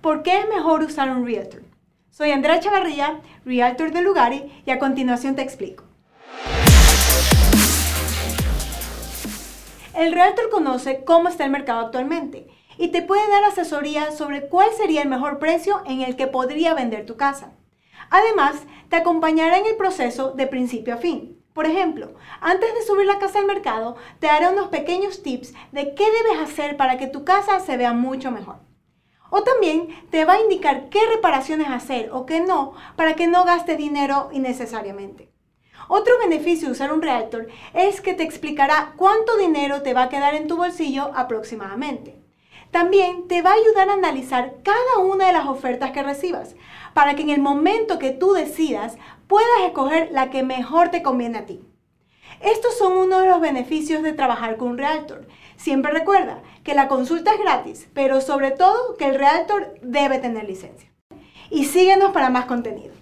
por qué es mejor usar un realtor. Soy Andrea Chavarría, realtor de Lugari, y a continuación te explico. El realtor conoce cómo está el mercado actualmente y te puede dar asesoría sobre cuál sería el mejor precio en el que podría vender tu casa. Además, te acompañará en el proceso de principio a fin. Por ejemplo, antes de subir la casa al mercado, te daré unos pequeños tips de qué debes hacer para que tu casa se vea mucho mejor. O también te va a indicar qué reparaciones hacer o qué no para que no gaste dinero innecesariamente. Otro beneficio de usar un realtor es que te explicará cuánto dinero te va a quedar en tu bolsillo aproximadamente. También te va a ayudar a analizar cada una de las ofertas que recibas para que en el momento que tú decidas puedas escoger la que mejor te conviene a ti. Estos son uno de los beneficios de trabajar con un realtor. Siempre recuerda que la consulta es gratis, pero sobre todo que el realtor debe tener licencia. Y síguenos para más contenido.